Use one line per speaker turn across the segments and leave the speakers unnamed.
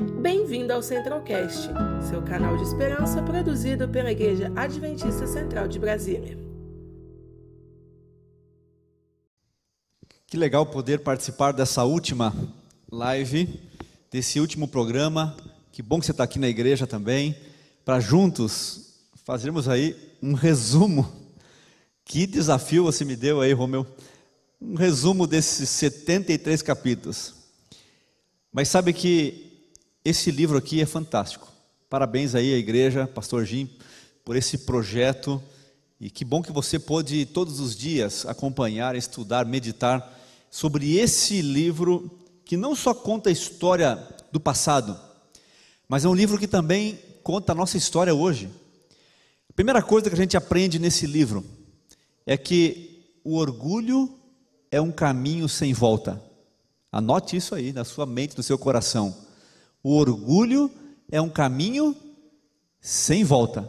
Bem-vindo ao Centralcast, seu canal de esperança produzido pela Igreja Adventista Central de Brasília.
Que legal poder participar dessa última live, desse último programa. Que bom que você está aqui na igreja também, para juntos fazermos aí um resumo. Que desafio você me deu aí, Romeu? Um resumo desses 73 capítulos. Mas sabe que esse livro aqui é fantástico. Parabéns aí à igreja, Pastor Jim, por esse projeto. E que bom que você pôde todos os dias acompanhar, estudar, meditar sobre esse livro que não só conta a história do passado, mas é um livro que também conta a nossa história hoje. A primeira coisa que a gente aprende nesse livro é que o orgulho é um caminho sem volta. Anote isso aí na sua mente, no seu coração. O orgulho é um caminho sem volta.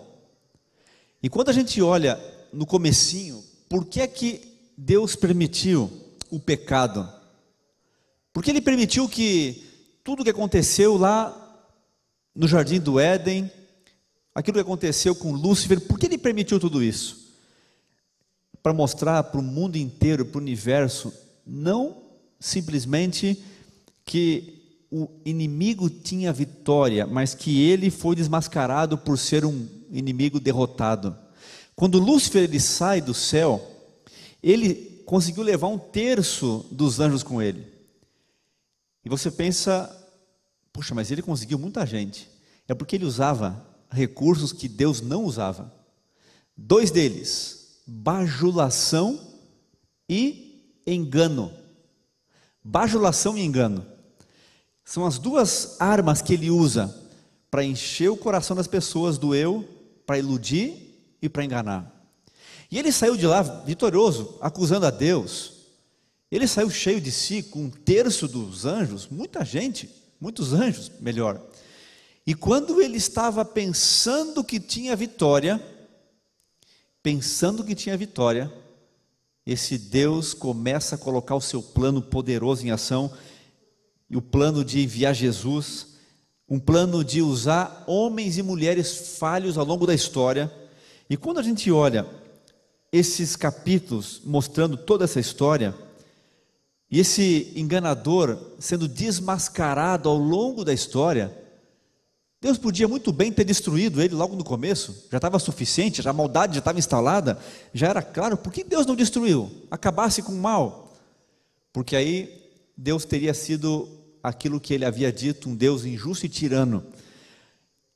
E quando a gente olha no comecinho, por que é que Deus permitiu o pecado? Porque ele permitiu que tudo que aconteceu lá no jardim do Éden, aquilo que aconteceu com Lúcifer, por que ele permitiu tudo isso? Para mostrar para o mundo inteiro, para o universo, não simplesmente que o inimigo tinha vitória, mas que ele foi desmascarado por ser um inimigo derrotado. Quando Lúcifer ele sai do céu, ele conseguiu levar um terço dos anjos com ele. E você pensa, puxa, mas ele conseguiu muita gente. É porque ele usava recursos que Deus não usava. Dois deles, bajulação e engano. Bajulação e engano. São as duas armas que ele usa para encher o coração das pessoas do eu, para iludir e para enganar. E ele saiu de lá vitorioso, acusando a Deus. Ele saiu cheio de si, com um terço dos anjos, muita gente, muitos anjos, melhor. E quando ele estava pensando que tinha vitória, pensando que tinha vitória, esse Deus começa a colocar o seu plano poderoso em ação, e o plano de enviar Jesus, um plano de usar homens e mulheres falhos ao longo da história. E quando a gente olha esses capítulos mostrando toda essa história, e esse enganador sendo desmascarado ao longo da história, Deus podia muito bem ter destruído ele logo no começo, já estava suficiente, já a maldade já estava instalada, já era claro, por que Deus não destruiu? Acabasse com o mal. Porque aí Deus teria sido aquilo que ele havia dito, um Deus injusto e tirano.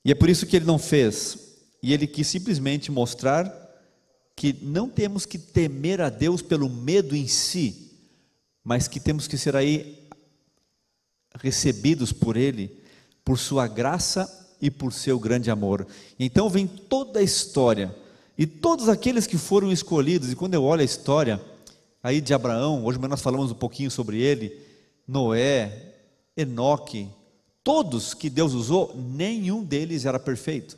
E é por isso que ele não fez. E ele quis simplesmente mostrar que não temos que temer a Deus pelo medo em si, mas que temos que ser aí recebidos por ele por sua graça e por seu grande amor. Então vem toda a história e todos aqueles que foram escolhidos, e quando eu olho a história aí de Abraão, hoje nós falamos um pouquinho sobre ele, Noé, Enoque, todos que Deus usou, nenhum deles era perfeito.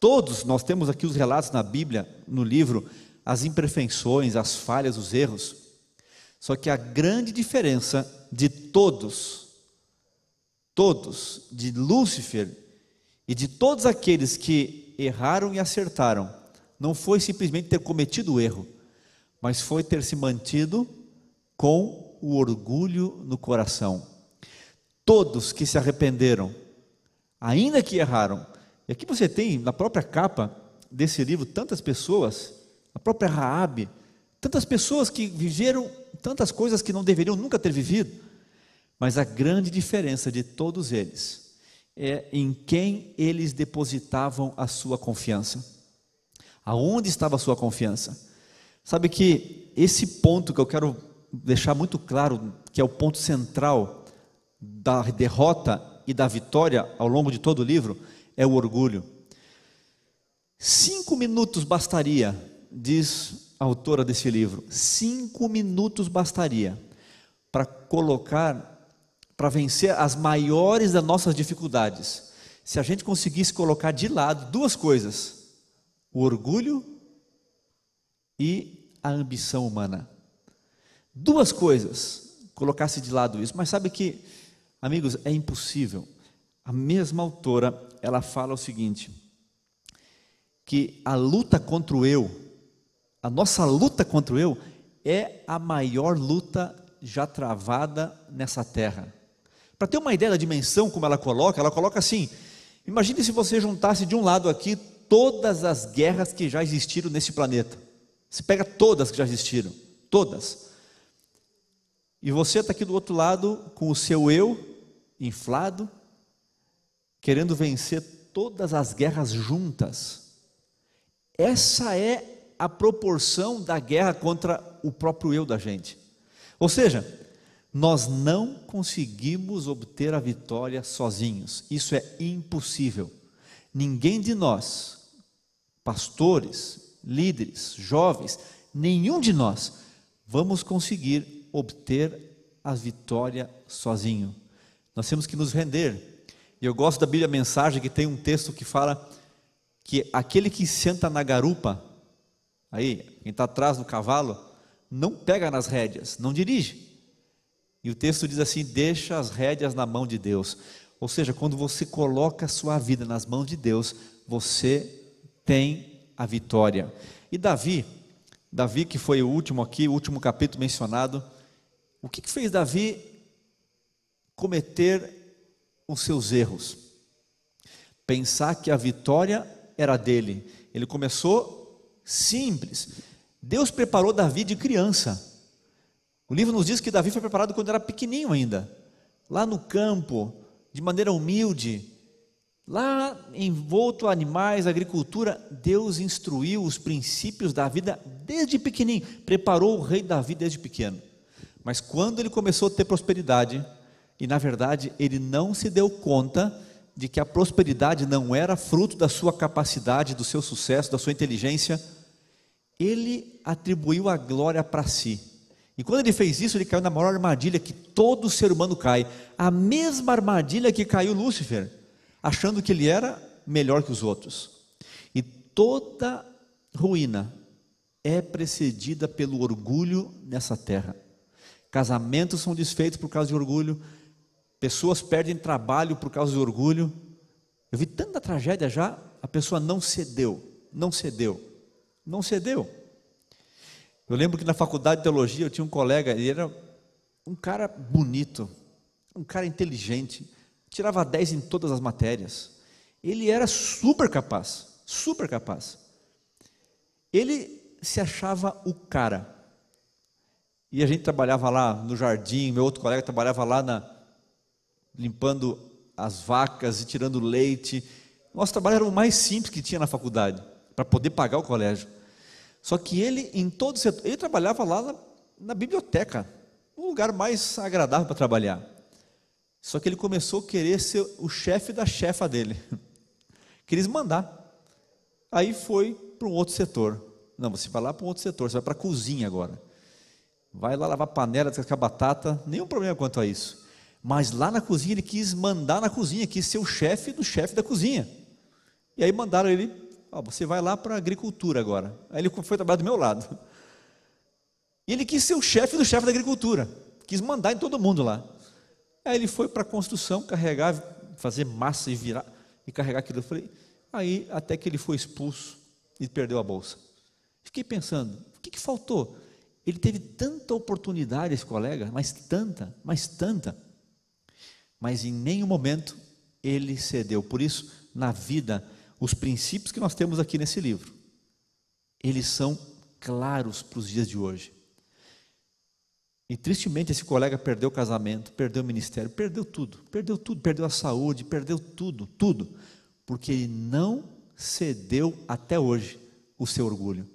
Todos, nós temos aqui os relatos na Bíblia, no livro, as imperfeições, as falhas, os erros. Só que a grande diferença de todos todos, de Lúcifer e de todos aqueles que erraram e acertaram, não foi simplesmente ter cometido o erro, mas foi ter se mantido com o orgulho no coração. Todos que se arrependeram, ainda que erraram, e aqui você tem na própria capa desse livro tantas pessoas, a própria Raabe, tantas pessoas que viveram tantas coisas que não deveriam nunca ter vivido. Mas a grande diferença de todos eles é em quem eles depositavam a sua confiança. Aonde estava a sua confiança? Sabe que esse ponto que eu quero deixar muito claro, que é o ponto central da derrota e da vitória ao longo de todo o livro, é o orgulho. Cinco minutos bastaria, diz a autora desse livro, cinco minutos bastaria para colocar para vencer as maiores das nossas dificuldades, se a gente conseguisse colocar de lado duas coisas: o orgulho e a ambição humana. Duas coisas, colocasse de lado isso, mas sabe que, amigos, é impossível. a mesma autora, ela fala o seguinte: que a luta contra o eu, a nossa luta contra o eu, é a maior luta já travada nessa terra. Para ter uma ideia da dimensão, como ela coloca, ela coloca assim: imagine se você juntasse de um lado aqui todas as guerras que já existiram nesse planeta. Você pega todas que já existiram, todas. E você está aqui do outro lado com o seu eu inflado, querendo vencer todas as guerras juntas. Essa é a proporção da guerra contra o próprio eu da gente. Ou seja, nós não conseguimos obter a vitória sozinhos, isso é impossível. Ninguém de nós, pastores, líderes, jovens, nenhum de nós vamos conseguir obter a vitória sozinho. Nós temos que nos render. E eu gosto da Bíblia Mensagem que tem um texto que fala que aquele que senta na garupa, aí, quem está atrás do cavalo, não pega nas rédeas, não dirige. E o texto diz assim: deixa as rédeas na mão de Deus. Ou seja, quando você coloca a sua vida nas mãos de Deus, você tem a vitória. E Davi, Davi que foi o último aqui, o último capítulo mencionado, o que, que fez Davi cometer os seus erros? Pensar que a vitória era dele. Ele começou simples. Deus preparou Davi de criança. O livro nos diz que Davi foi preparado quando era pequenininho ainda, lá no campo, de maneira humilde, lá envolto a animais, agricultura. Deus instruiu os princípios da vida desde pequenininho, preparou o rei Davi desde pequeno. Mas quando ele começou a ter prosperidade, e na verdade ele não se deu conta de que a prosperidade não era fruto da sua capacidade, do seu sucesso, da sua inteligência, ele atribuiu a glória para si. E quando ele fez isso, ele caiu na maior armadilha que todo ser humano cai. A mesma armadilha que caiu Lúcifer, achando que ele era melhor que os outros. E toda ruína é precedida pelo orgulho nessa terra. Casamentos são desfeitos por causa de orgulho, pessoas perdem trabalho por causa de orgulho. Eu vi tanta tragédia já, a pessoa não cedeu, não cedeu, não cedeu. Eu lembro que na faculdade de teologia eu tinha um colega, ele era um cara bonito, um cara inteligente, tirava 10 em todas as matérias. Ele era super capaz, super capaz. Ele se achava o cara. E a gente trabalhava lá no jardim, meu outro colega trabalhava lá na, limpando as vacas e tirando leite. Nosso trabalho era o mais simples que tinha na faculdade, para poder pagar o colégio. Só que ele, em todo setor, ele trabalhava lá na, na biblioteca, um lugar mais agradável para trabalhar. Só que ele começou a querer ser o chefe da chefa dele. Queria mandar. Aí foi para um outro setor. Não, você vai lá para um outro setor, você vai para a cozinha agora. Vai lá lavar panela, descascar batata, nenhum problema quanto a isso. Mas lá na cozinha ele quis mandar na cozinha, quis ser o chefe do chefe da cozinha. E aí mandaram ele oh, você vai lá para a agricultura agora. Aí ele foi trabalhar do meu lado. E ele quis ser o chefe do chefe da agricultura, quis mandar em todo mundo lá. Aí ele foi para a construção, carregar, fazer massa e virar, e carregar aquilo. Eu falei, aí até que ele foi expulso e perdeu a bolsa. Fiquei pensando, o que, que faltou? Ele teve tanta oportunidade, esse colega, mas tanta, mas tanta. Mas em nenhum momento ele cedeu. Por isso, na vida, os princípios que nós temos aqui nesse livro, eles são claros para os dias de hoje. E tristemente esse colega perdeu o casamento, perdeu o ministério, perdeu tudo, perdeu tudo, perdeu a saúde, perdeu tudo, tudo, porque ele não cedeu até hoje o seu orgulho.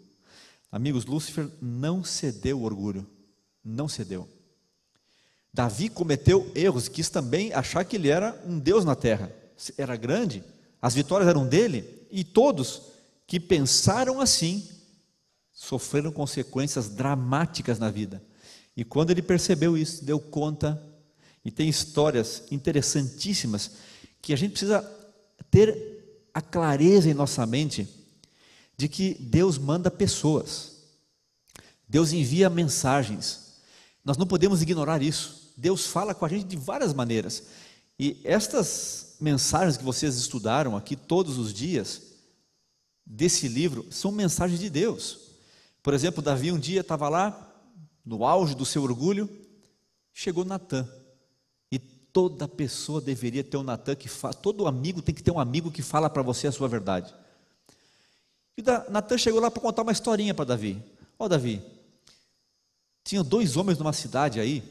Amigos, Lúcifer não cedeu o orgulho, não cedeu. Davi cometeu erros, quis também achar que ele era um Deus na terra, era grande, as vitórias eram dele e todos que pensaram assim sofreram consequências dramáticas na vida. E quando ele percebeu isso, deu conta, e tem histórias interessantíssimas que a gente precisa ter a clareza em nossa mente de que Deus manda pessoas, Deus envia mensagens, nós não podemos ignorar isso. Deus fala com a gente de várias maneiras. E estas mensagens que vocês estudaram aqui todos os dias, desse livro, são mensagens de Deus. Por exemplo, Davi um dia estava lá, no auge do seu orgulho, chegou Natan. E toda pessoa deveria ter um Natan que fala, todo amigo tem que ter um amigo que fala para você a sua verdade. E Natan chegou lá para contar uma historinha para Davi. Ó oh, Davi, tinha dois homens numa cidade aí,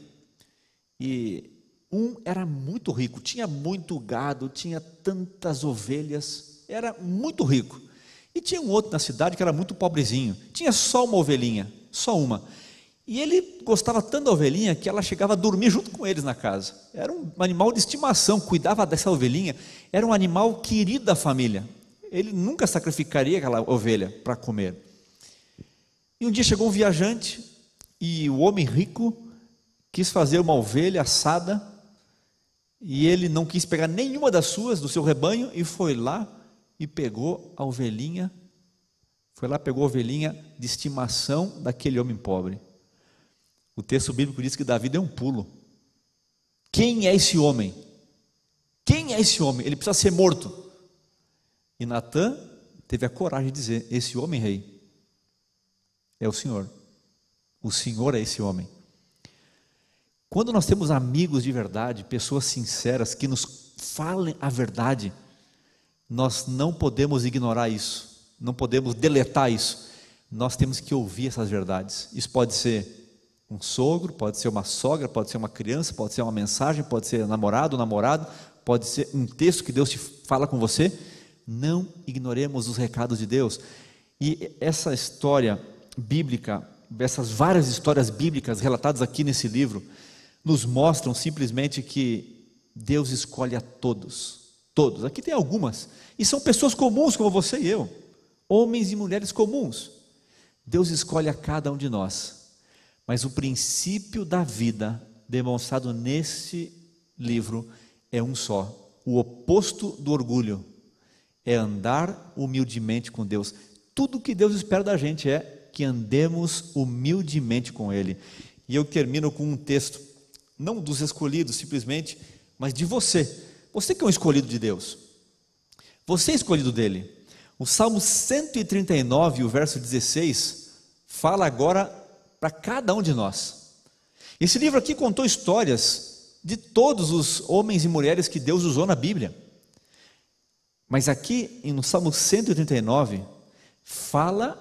e um era muito rico, tinha muito gado, tinha tantas ovelhas, era muito rico. E tinha um outro na cidade que era muito pobrezinho, tinha só uma ovelhinha, só uma. E ele gostava tanto da ovelhinha que ela chegava a dormir junto com eles na casa. Era um animal de estimação, cuidava dessa ovelhinha, era um animal querido da família. Ele nunca sacrificaria aquela ovelha para comer. E um dia chegou um viajante e o homem rico quis fazer uma ovelha assada e ele não quis pegar nenhuma das suas do seu rebanho e foi lá e pegou a ovelhinha, foi lá pegou a ovelhinha de estimação daquele homem pobre. O texto bíblico diz que Davi deu um pulo. Quem é esse homem? Quem é esse homem? Ele precisa ser morto. E Natan teve a coragem de dizer: Esse homem, rei, é o Senhor. O Senhor é esse homem. Quando nós temos amigos de verdade, pessoas sinceras que nos falem a verdade, nós não podemos ignorar isso, não podemos deletar isso. Nós temos que ouvir essas verdades. Isso pode ser um sogro, pode ser uma sogra, pode ser uma criança, pode ser uma mensagem, pode ser namorado, namorado, pode ser um texto que Deus te fala com você. Não ignoremos os recados de Deus. E essa história bíblica, essas várias histórias bíblicas relatadas aqui nesse livro, nos mostram simplesmente que Deus escolhe a todos. Todos. Aqui tem algumas. E são pessoas comuns como você e eu. Homens e mulheres comuns. Deus escolhe a cada um de nós. Mas o princípio da vida demonstrado nesse livro é um só. O oposto do orgulho é andar humildemente com Deus. Tudo que Deus espera da gente é que andemos humildemente com Ele. E eu termino com um texto, não dos escolhidos simplesmente, mas de você. Você que é um escolhido de Deus. Você é escolhido dele. O Salmo 139, o verso 16, fala agora para cada um de nós. Esse livro aqui contou histórias de todos os homens e mulheres que Deus usou na Bíblia. Mas aqui no Salmo 139 fala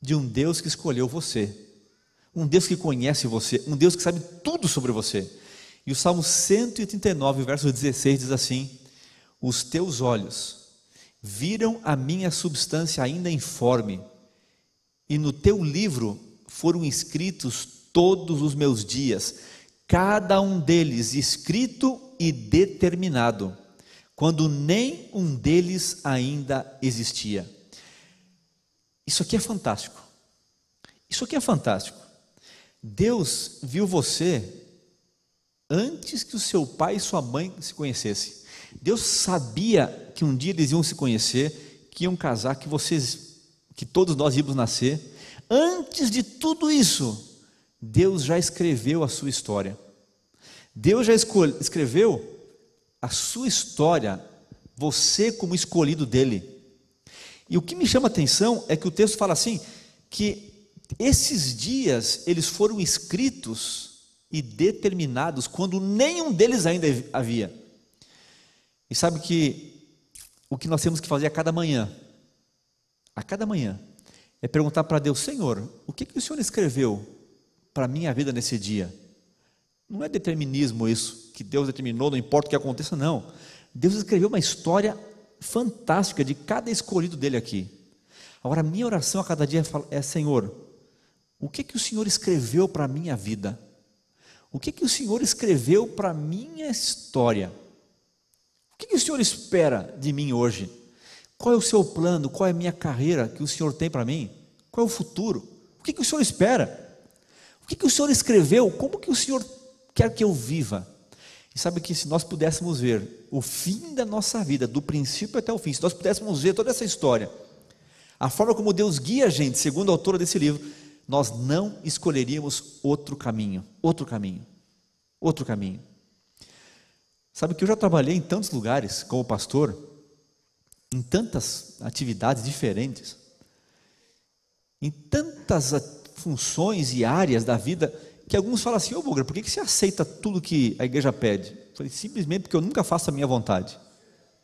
de um Deus que escolheu você, um Deus que conhece você, um Deus que sabe tudo sobre você. E o Salmo 139, verso 16 diz assim: Os teus olhos viram a minha substância ainda informe, e no teu livro foram escritos todos os meus dias, cada um deles escrito e determinado, quando nem um deles ainda existia. Isso aqui é fantástico. Isso aqui é fantástico. Deus viu você antes que o seu pai e sua mãe se conhecessem. Deus sabia que um dia eles iam se conhecer, que iam casar, que vocês, que todos nós íamos nascer. Antes de tudo isso, Deus já escreveu a sua história. Deus já escreveu a sua história, você como escolhido dele. E o que me chama a atenção é que o texto fala assim: que esses dias eles foram escritos e determinados quando nenhum deles ainda havia. E sabe que o que nós temos que fazer a cada manhã, a cada manhã, é perguntar para Deus: Senhor, o que, que o Senhor escreveu para a minha vida nesse dia? Não é determinismo isso, que Deus determinou, não importa o que aconteça, não. Deus escreveu uma história fantástica de cada escolhido dele aqui. Agora, minha oração a cada dia é: Senhor, o que, que o Senhor escreveu para a minha vida? O que, que o Senhor escreveu para a minha história? O que, que o Senhor espera de mim hoje? Qual é o seu plano? Qual é a minha carreira que o Senhor tem para mim? Qual é o futuro? O que, que o Senhor espera? O que, que o Senhor escreveu? Como que o Senhor quer que eu viva? E sabe que se nós pudéssemos ver o fim da nossa vida, do princípio até o fim, se nós pudéssemos ver toda essa história, a forma como Deus guia a gente, segundo a autora desse livro, nós não escolheríamos outro caminho, outro caminho, outro caminho. Sabe que eu já trabalhei em tantos lugares como pastor, em tantas atividades diferentes, em tantas funções e áreas da vida, que alguns falam assim: Ô Bugra, por que você aceita tudo que a igreja pede? Eu falei: simplesmente porque eu nunca faço a minha vontade.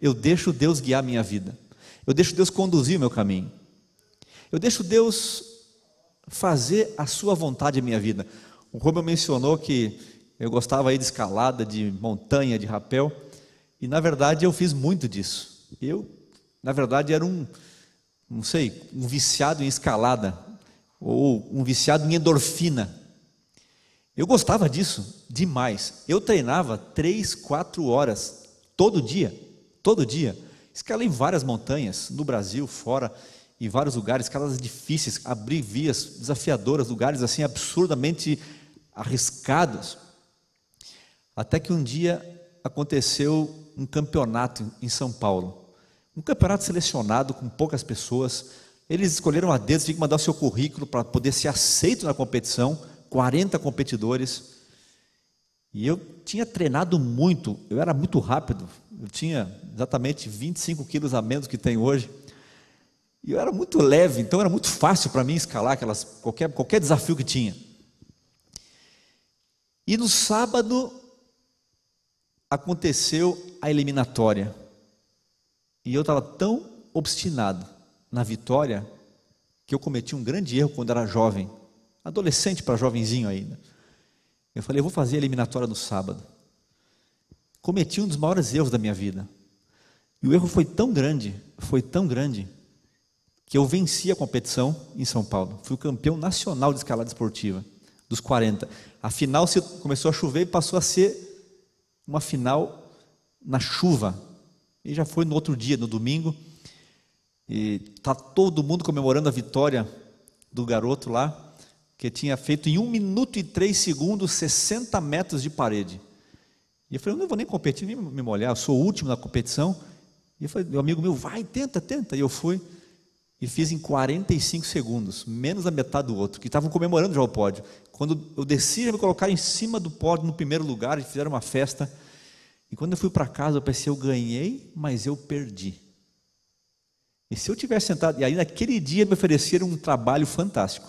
Eu deixo Deus guiar a minha vida. Eu deixo Deus conduzir o meu caminho. Eu deixo Deus fazer a sua vontade em minha vida. O Romeu mencionou que eu gostava aí de escalada, de montanha, de rapel, e na verdade eu fiz muito disso. Eu, na verdade, era um, não sei, um viciado em escalada, ou um viciado em endorfina. Eu gostava disso demais. Eu treinava três, quatro horas todo dia, todo dia. Escalei várias montanhas no Brasil, fora, em vários lugares, escalas difíceis, abri vias desafiadoras, lugares assim absurdamente arriscados. Até que um dia aconteceu um campeonato em São Paulo. Um campeonato selecionado com poucas pessoas. Eles escolheram a dedo, tinha que mandar o seu currículo para poder ser aceito na competição. 40 competidores. E eu tinha treinado muito, eu era muito rápido, eu tinha exatamente 25 quilos a menos que tem hoje. E eu era muito leve, então era muito fácil para mim escalar aquelas, qualquer, qualquer desafio que tinha. E no sábado aconteceu a eliminatória. E eu estava tão obstinado na vitória que eu cometi um grande erro quando era jovem, adolescente para jovenzinho ainda. Eu falei, eu vou fazer a eliminatória no sábado. Cometi um dos maiores erros da minha vida. E o erro foi tão grande, foi tão grande, que eu venci a competição em São Paulo. Fui o campeão nacional de escalada esportiva, dos 40. A final começou a chover e passou a ser uma final na chuva. E já foi no outro dia, no domingo. E está todo mundo comemorando a vitória do garoto lá que tinha feito em 1 minuto e 3 segundos 60 metros de parede. E eu falei, eu não vou nem competir, nem me molhar, eu sou o último na competição. E eu falei, meu amigo meu, vai, tenta, tenta. E eu fui e fiz em 45 segundos, menos a metade do outro, que estavam comemorando já o pódio. Quando eu desci, já me colocaram em cima do pódio, no primeiro lugar, e fizeram uma festa. E quando eu fui para casa, eu pensei, eu ganhei, mas eu perdi. E se eu tivesse sentado, e aí naquele dia me ofereceram um trabalho fantástico.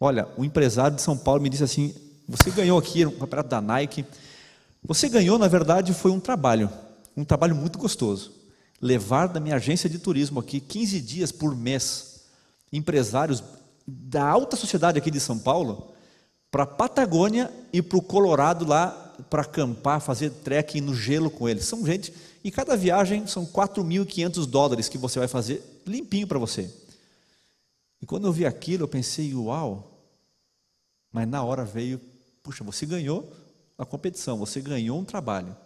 Olha, o empresário de São Paulo me disse assim: você ganhou aqui um campeonato da Nike. Você ganhou, na verdade, foi um trabalho, um trabalho muito gostoso. Levar da minha agência de turismo aqui 15 dias por mês, empresários da alta sociedade aqui de São Paulo, para a Patagônia e para o Colorado lá para acampar, fazer trekking no gelo com eles. São gente, e cada viagem são 4.500 dólares que você vai fazer limpinho para você. E quando eu vi aquilo, eu pensei, uau! Mas na hora veio, puxa, você ganhou a competição, você ganhou um trabalho,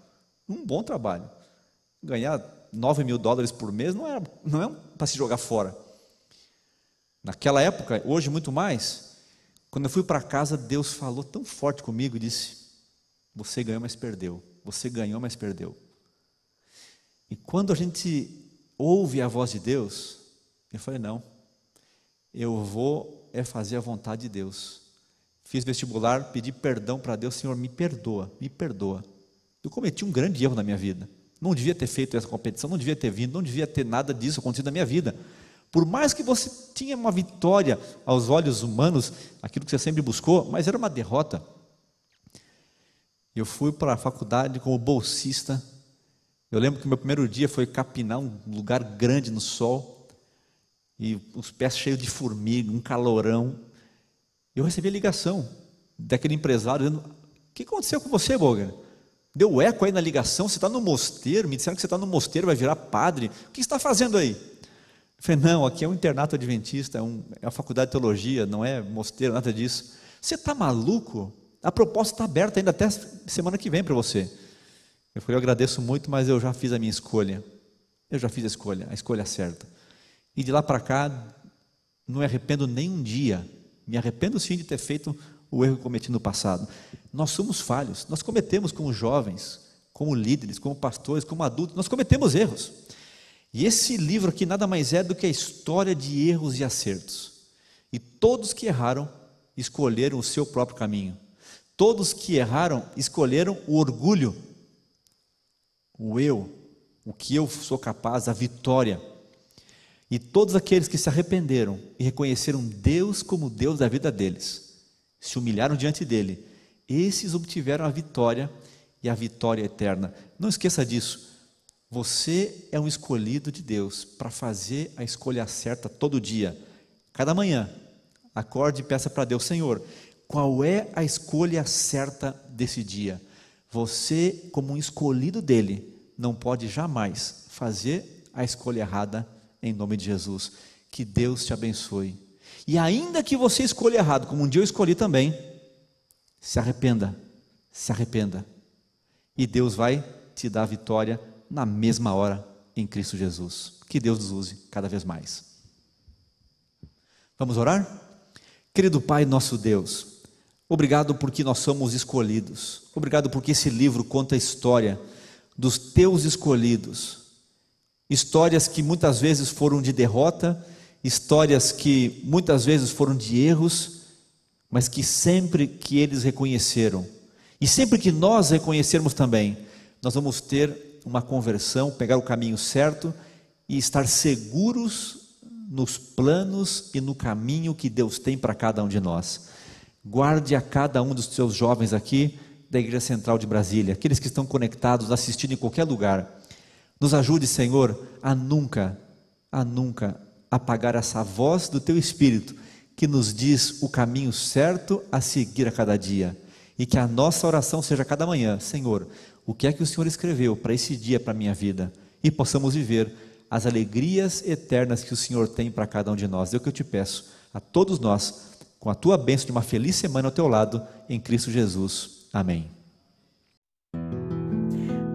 um bom trabalho. Ganhar 9 mil dólares por mês não é, não é para se jogar fora. Naquela época, hoje muito mais, quando eu fui para casa, Deus falou tão forte comigo e disse: Você ganhou, mas perdeu. Você ganhou, mas perdeu. E quando a gente ouve a voz de Deus, eu falei: Não, eu vou é fazer a vontade de Deus. Fiz vestibular, pedi perdão para Deus, Senhor, me perdoa, me perdoa. Eu cometi um grande erro na minha vida. Não devia ter feito essa competição, não devia ter vindo, não devia ter nada disso acontecido na minha vida. Por mais que você tinha uma vitória aos olhos humanos, aquilo que você sempre buscou, mas era uma derrota. Eu fui para a faculdade como bolsista. Eu lembro que meu primeiro dia foi capinar um lugar grande no sol e os pés cheios de formiga, um calorão. Eu recebi a ligação daquele empresário dizendo: O que aconteceu com você, Boga? Deu eco aí na ligação, você está no mosteiro, me disseram que você está no mosteiro, vai virar padre. O que você está fazendo aí? Eu falei, não, aqui é um internato adventista, é, um, é uma faculdade de teologia, não é mosteiro, nada disso. Você está maluco? A proposta está aberta ainda até semana que vem para você. Eu falei, eu agradeço muito, mas eu já fiz a minha escolha. Eu já fiz a escolha, a escolha certa. E de lá para cá, não me arrependo nem um dia. Me arrependo sim de ter feito o erro que cometi no passado. Nós somos falhos, nós cometemos como jovens, como líderes, como pastores, como adultos, nós cometemos erros. E esse livro aqui nada mais é do que a história de erros e acertos. E todos que erraram escolheram o seu próprio caminho. Todos que erraram escolheram o orgulho. o eu, o que eu sou capaz, a vitória. E todos aqueles que se arrependeram e reconheceram Deus como Deus da vida deles, se humilharam diante dele, esses obtiveram a vitória e a vitória eterna. Não esqueça disso. Você é um escolhido de Deus para fazer a escolha certa todo dia. Cada manhã, acorde e peça para Deus: Senhor, qual é a escolha certa desse dia? Você, como um escolhido dele, não pode jamais fazer a escolha errada em nome de Jesus. Que Deus te abençoe. E ainda que você escolha errado, como um dia eu escolhi também, se arrependa, se arrependa. E Deus vai te dar vitória na mesma hora em Cristo Jesus. Que Deus nos use cada vez mais. Vamos orar? Querido Pai, nosso Deus, obrigado porque nós somos escolhidos. Obrigado porque esse livro conta a história dos teus escolhidos. Histórias que muitas vezes foram de derrota, histórias que muitas vezes foram de erros, mas que sempre que eles reconheceram, e sempre que nós reconhecermos também, nós vamos ter uma conversão, pegar o caminho certo e estar seguros nos planos e no caminho que Deus tem para cada um de nós. Guarde a cada um dos seus jovens aqui da Igreja Central de Brasília, aqueles que estão conectados, assistindo em qualquer lugar. Nos ajude, Senhor, a nunca, a nunca apagar essa voz do Teu Espírito que nos diz o caminho certo a seguir a cada dia. E que a nossa oração seja cada manhã, Senhor, o que é que o Senhor escreveu para esse dia, para a minha vida, e possamos viver as alegrias eternas que o Senhor tem para cada um de nós. É o que eu te peço a todos nós, com a tua bênção de uma feliz semana ao teu lado, em Cristo Jesus. Amém.